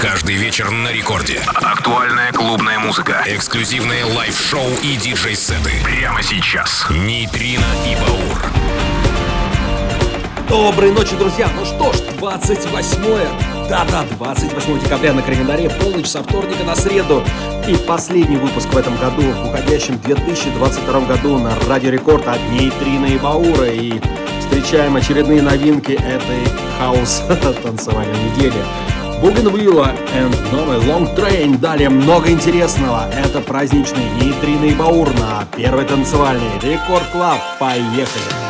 Каждый вечер на рекорде. Актуальная клубная музыка. Эксклюзивные live-шоу и диджей-сеты. Прямо сейчас. Нейтрино и Баур. Доброй ночи, друзья! Ну что ж, 28 да-да, 28 декабря на календаре, полночь со вторника на среду. И последний выпуск в этом году, в уходящем 2022 году на Радио Рекорд от Нейтрина и Баура. И встречаем очередные новинки этой хаос танцевальной недели. Bougenvilla and новый Long Train. Далее много интересного. Это праздничный Нейтрина и Баур на первой танцевальной Record Club. Поехали!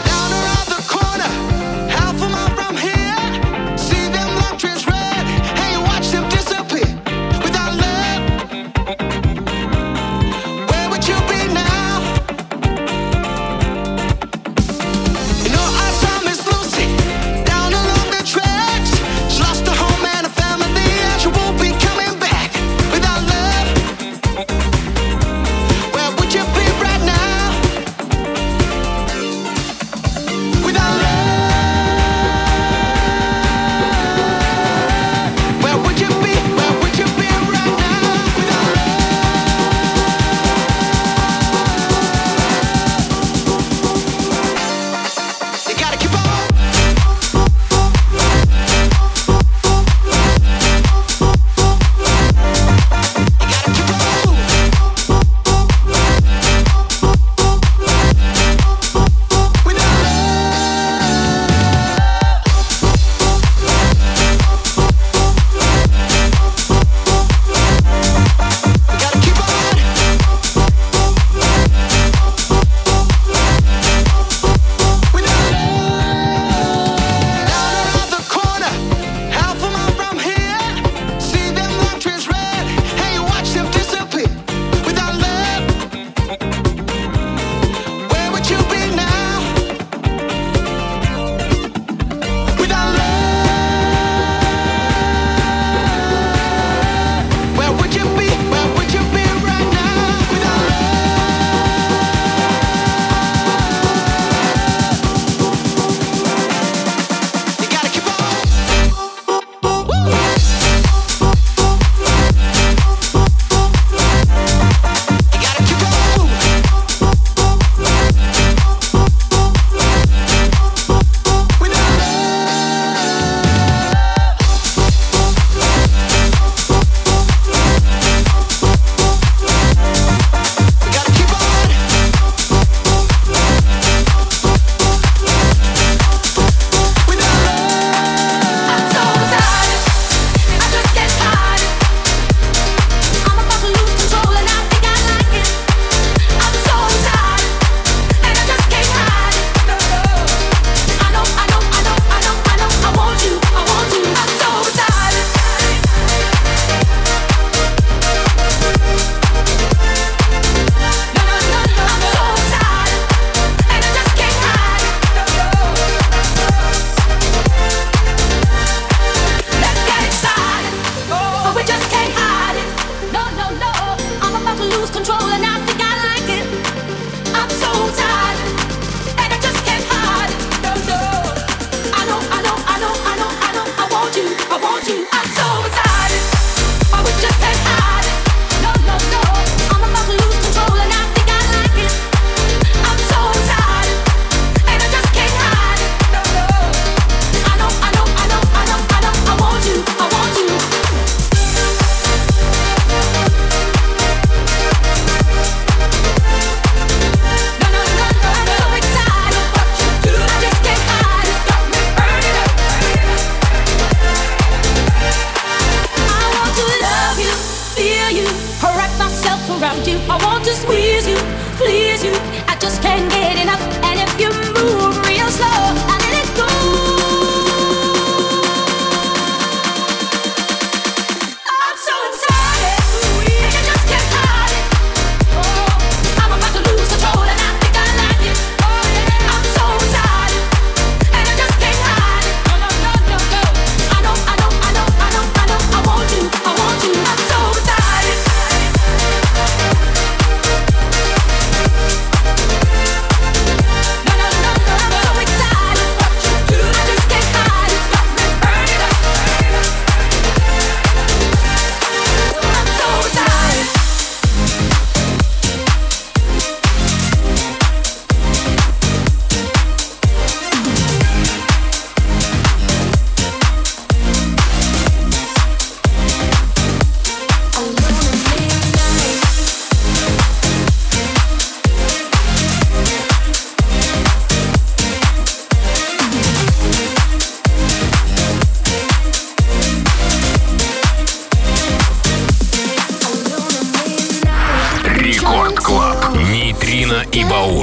you. I и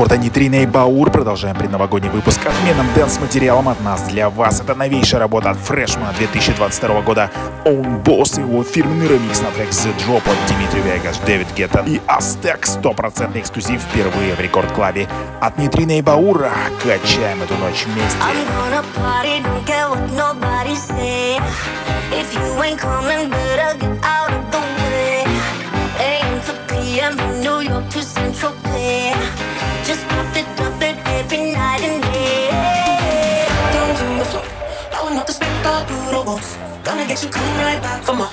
рекорда Нитрина и Баур. Продолжаем предновогодний выпуск отменным дэнс-материалом от нас для вас. Это новейшая работа от Фрешмана 2022 года. Own Boss, его фирменный ремикс на трек The Drop от Дмитрий Вегас, Дэвид Геттон и Астек. Стопроцентный эксклюзив впервые в рекорд-клаве. От Нитрина и Баура качаем эту ночь вместе. If you ain't coming, You coming right back for more.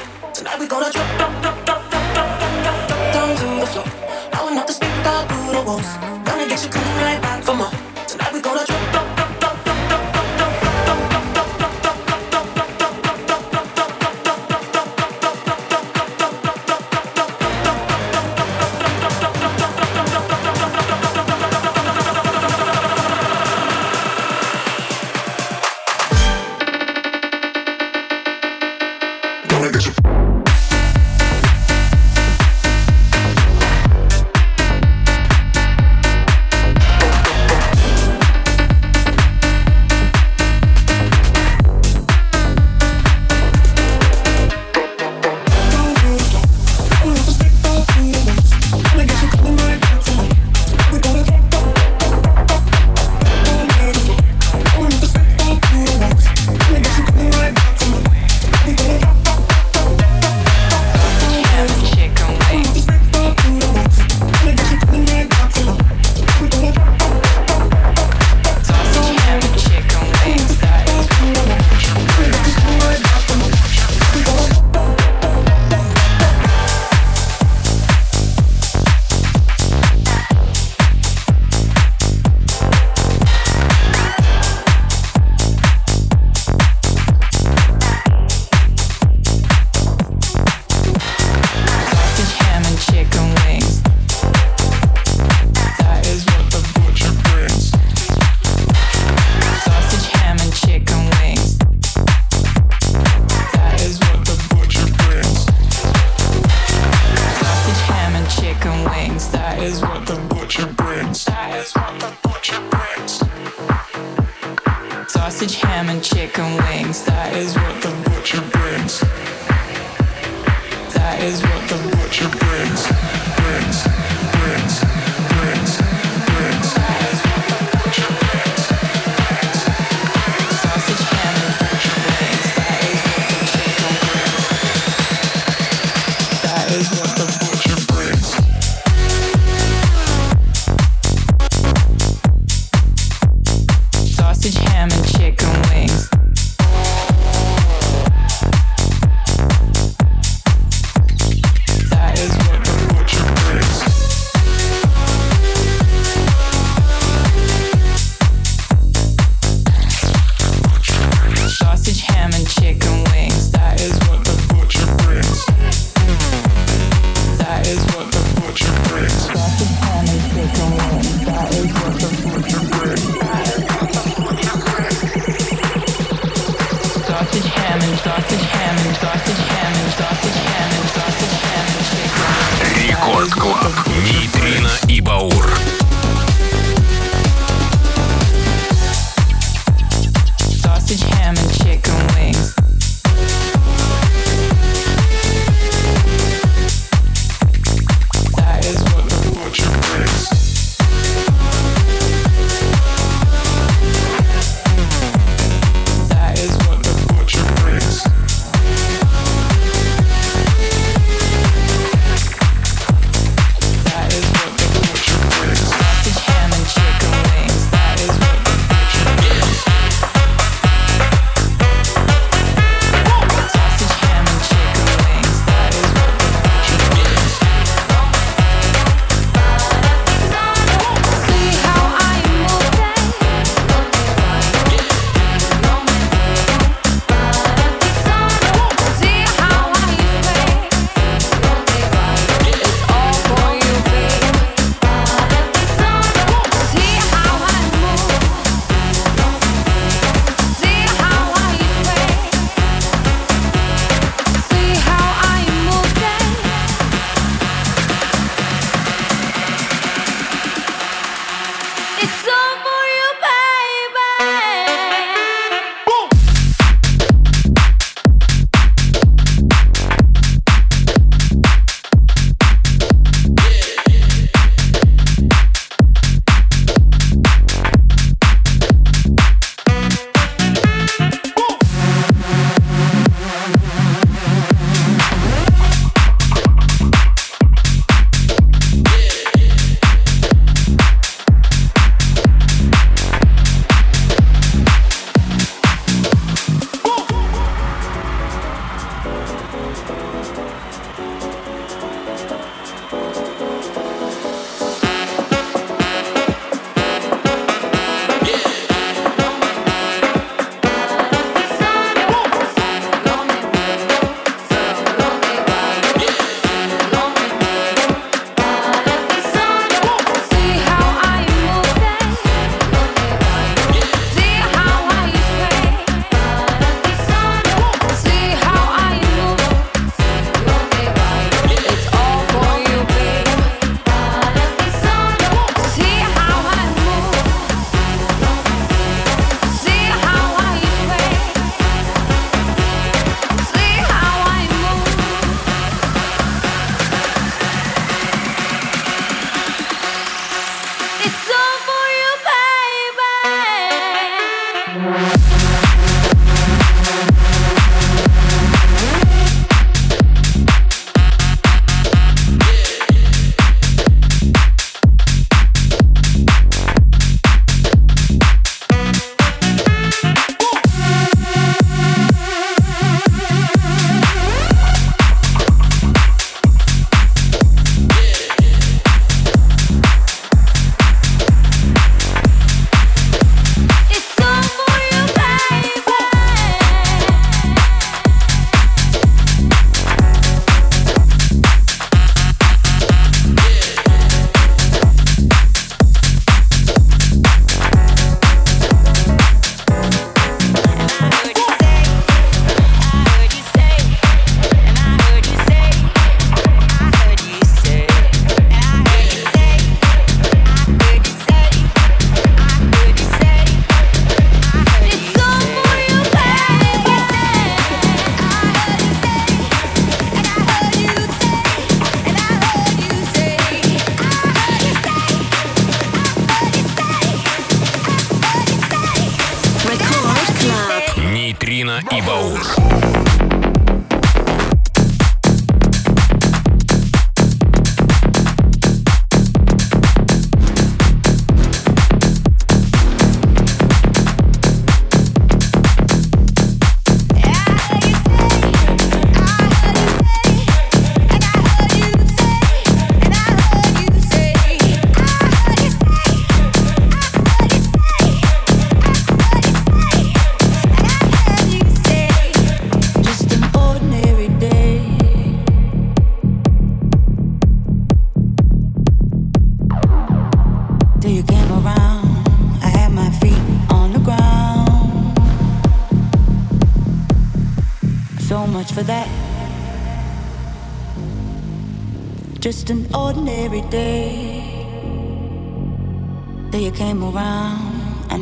Афина и Баур.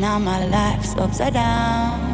Now my life's upside down.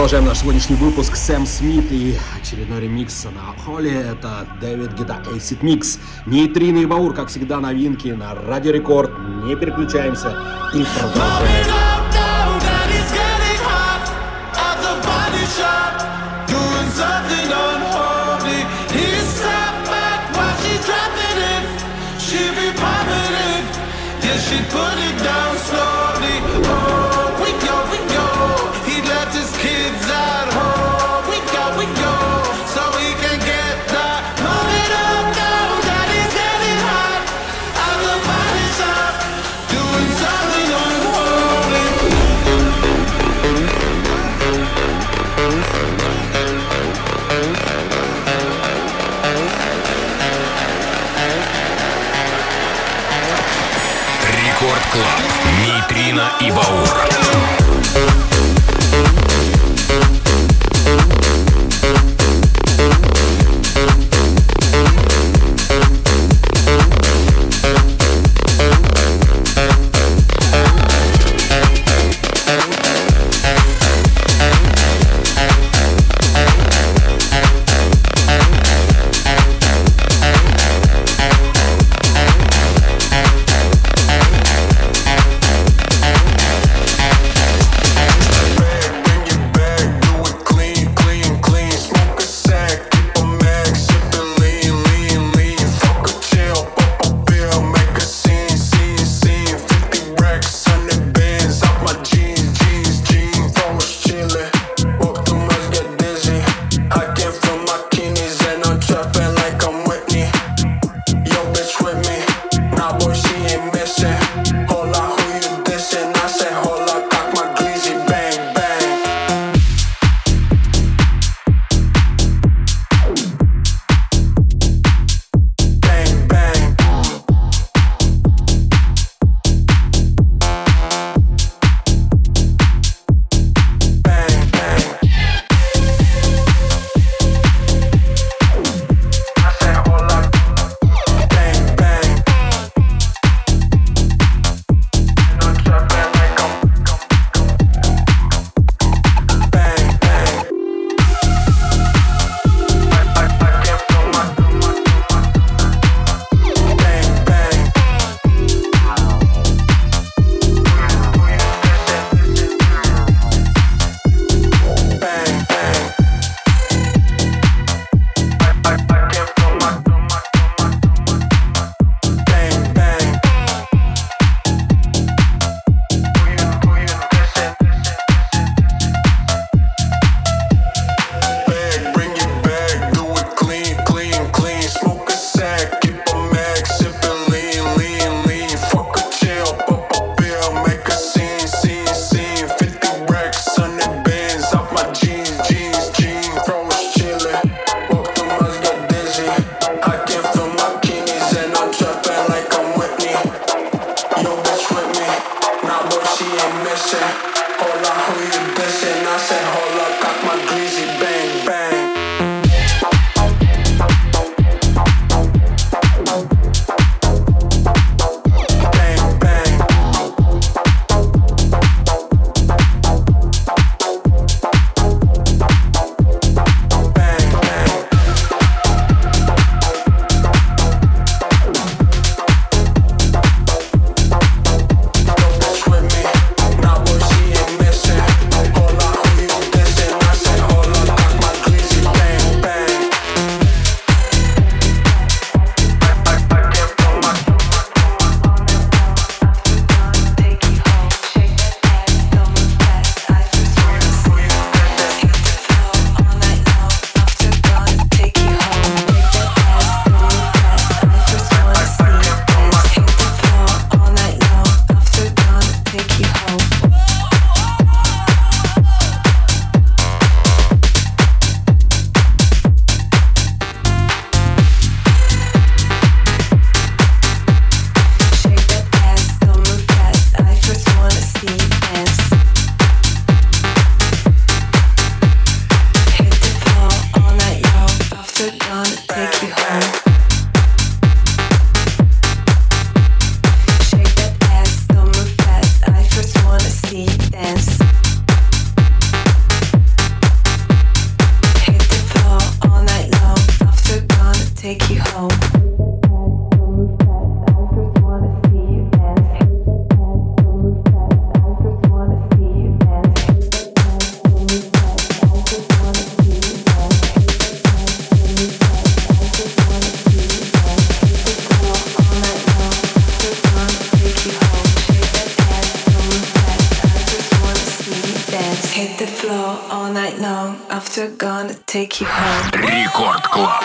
Продолжаем наш сегодняшний выпуск. Сэм Смит и очередной ремикс на Холли. Это Дэвид Гита Acid Mix. Нейтрины и Баур, как всегда, новинки на Радио Рекорд. Не переключаемся и продолжаем. She put it down Рекорд Клаб.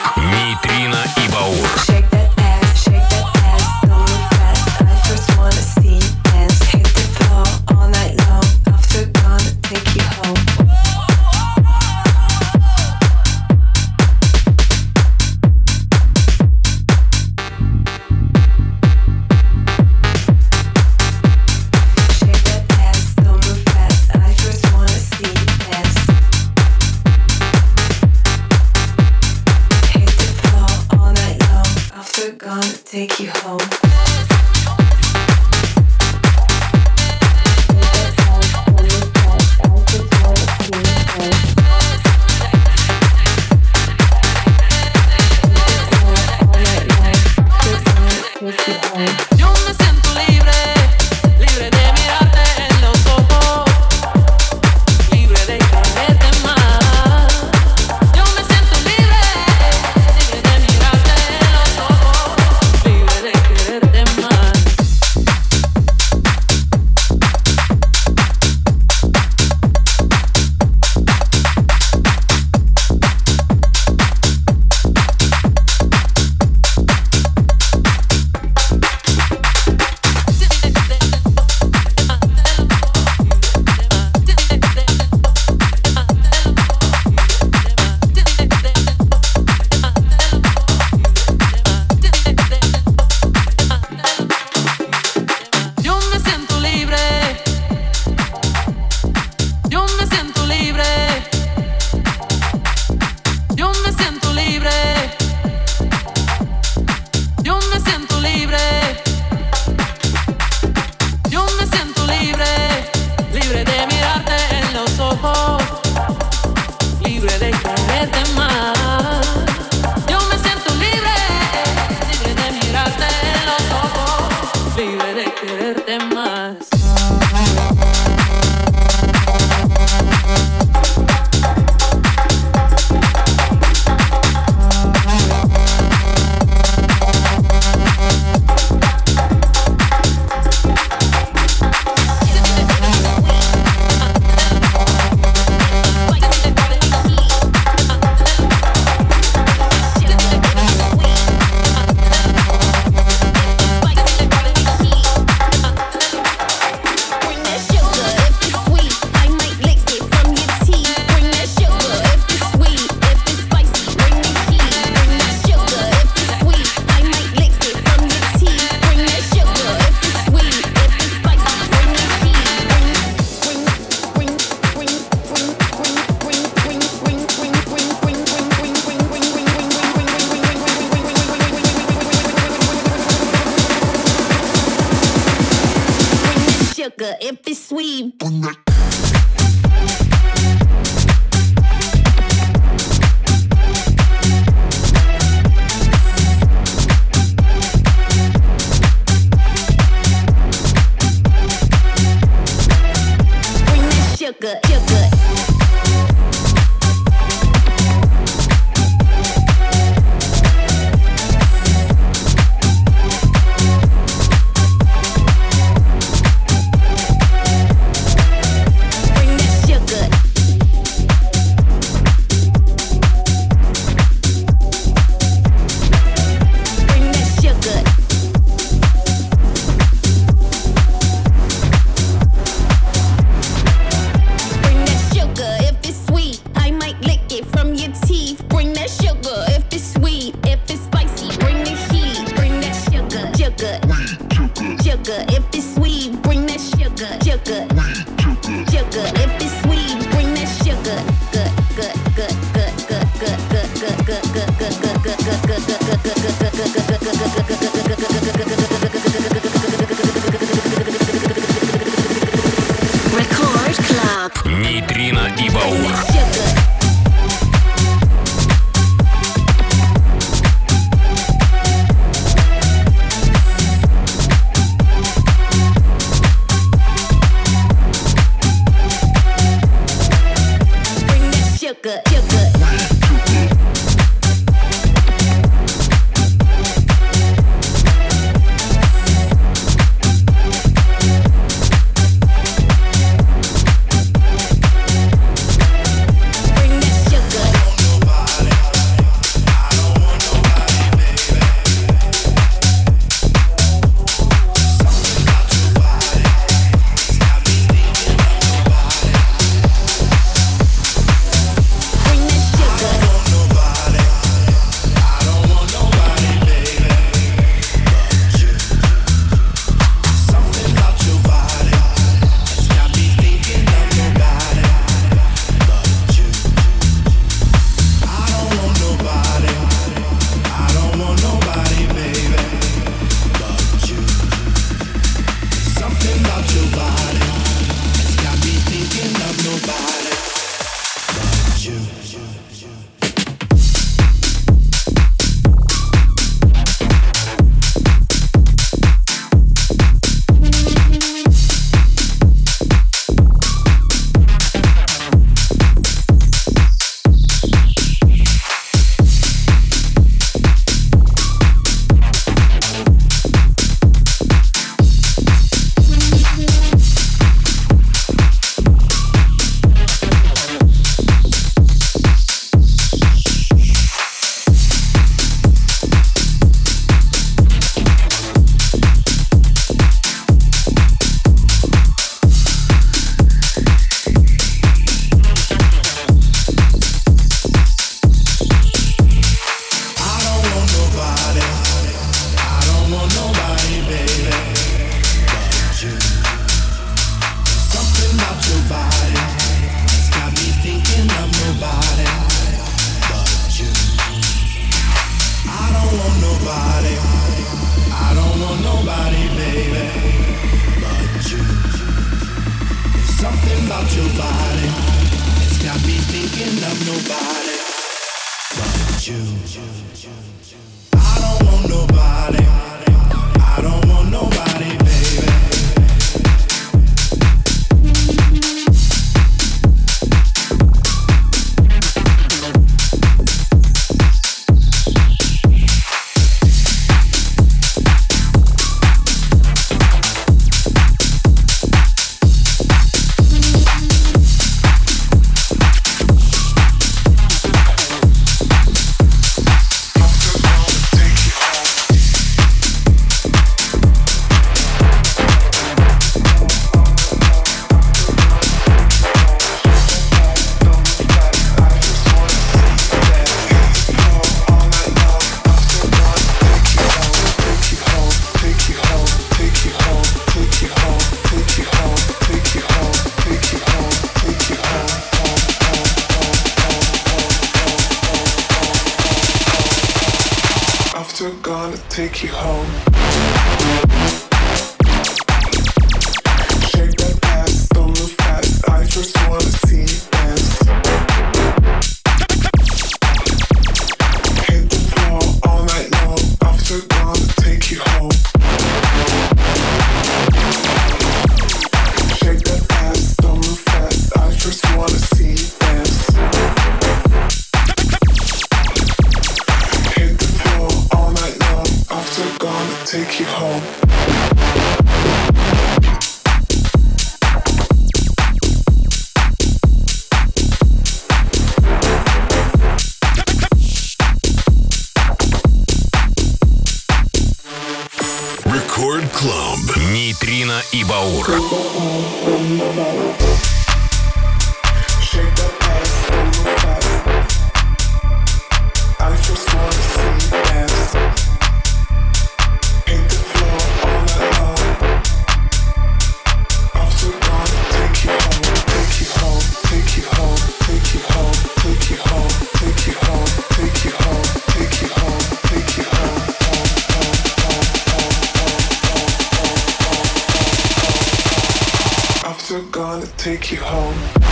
take you home.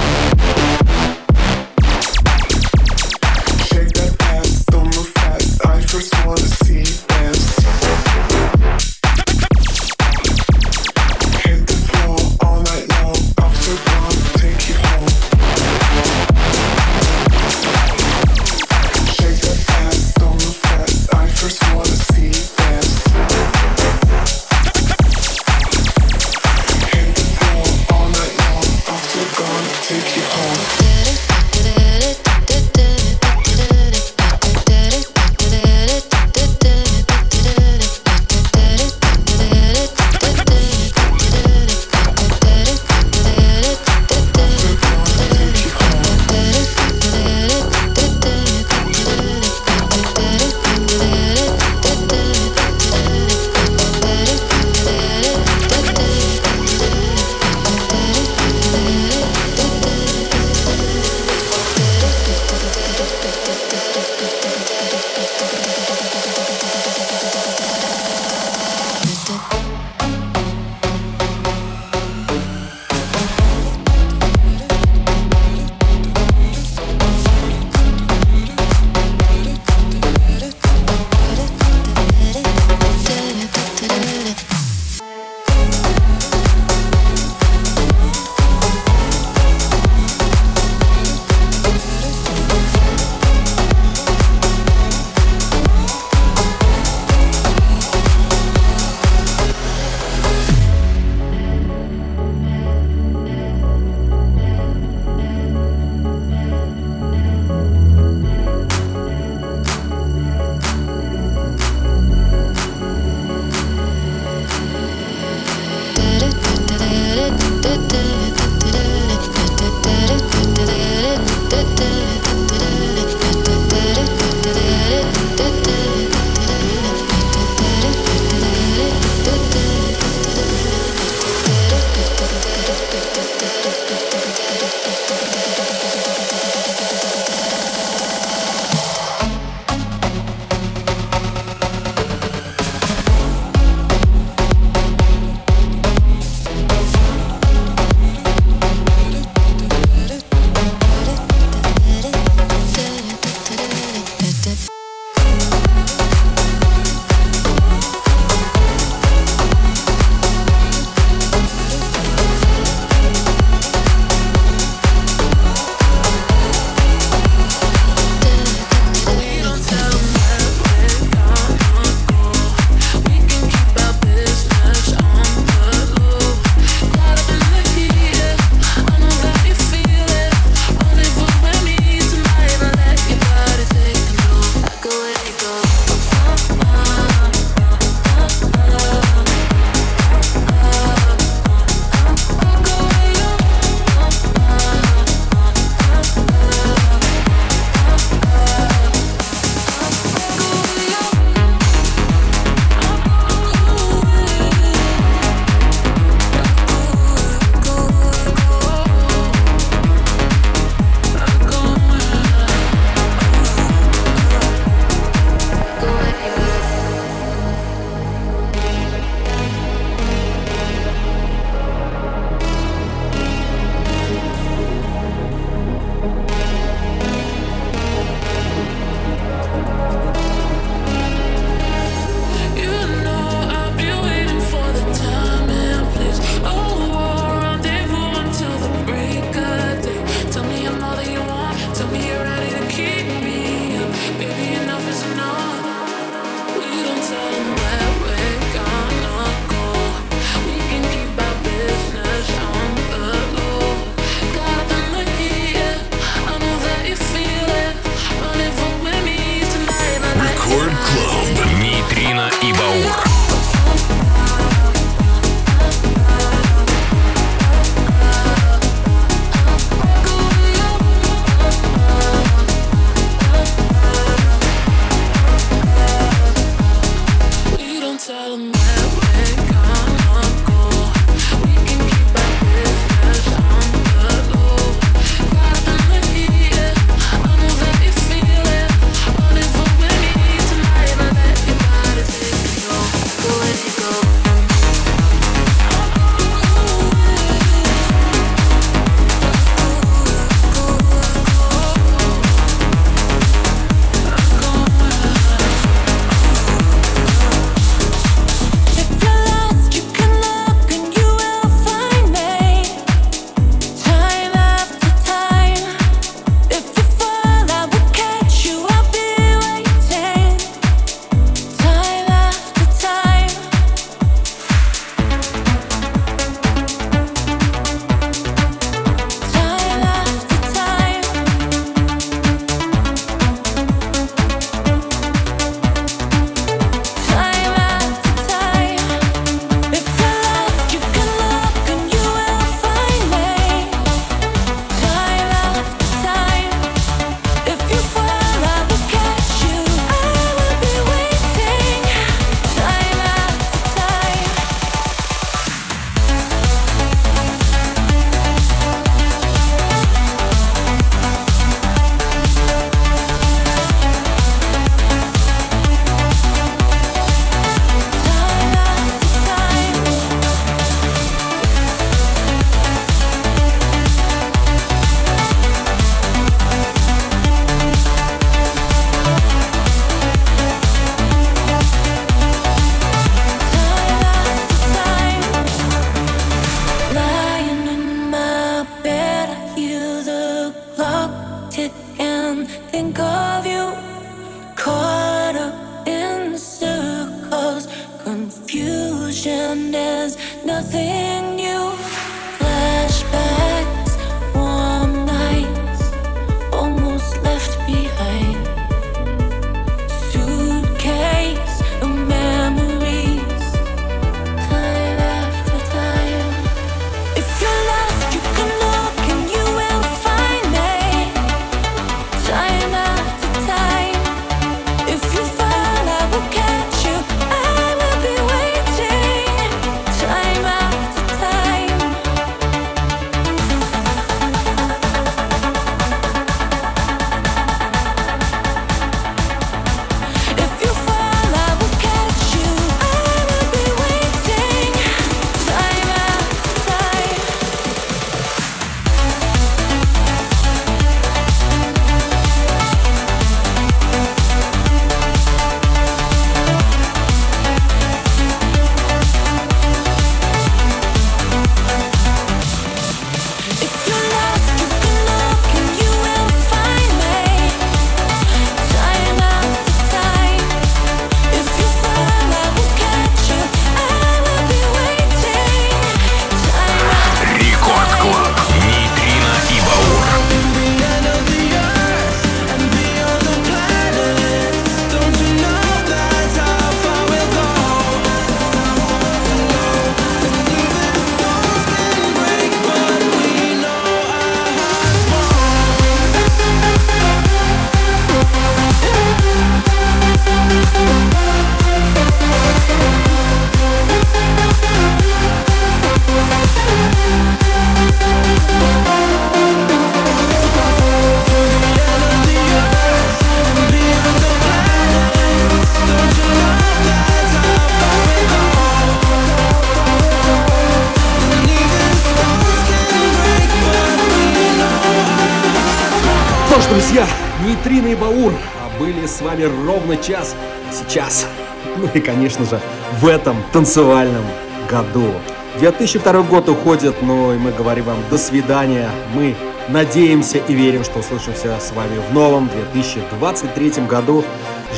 В этом танцевальном году. 2002 год уходит, но и мы говорим вам до свидания. Мы надеемся и верим, что услышимся с вами в новом 2023 году.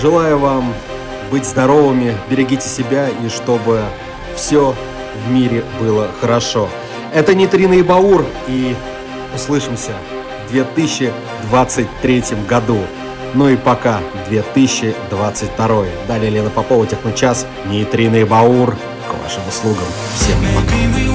Желаю вам быть здоровыми, берегите себя и чтобы все в мире было хорошо. Это Нейтрино и Баур, и услышимся в 2023 году. Ну и пока 2022. Далее Лена Попова, Техночас, Нейтрино и Баур. К вашим услугам. Всем пока.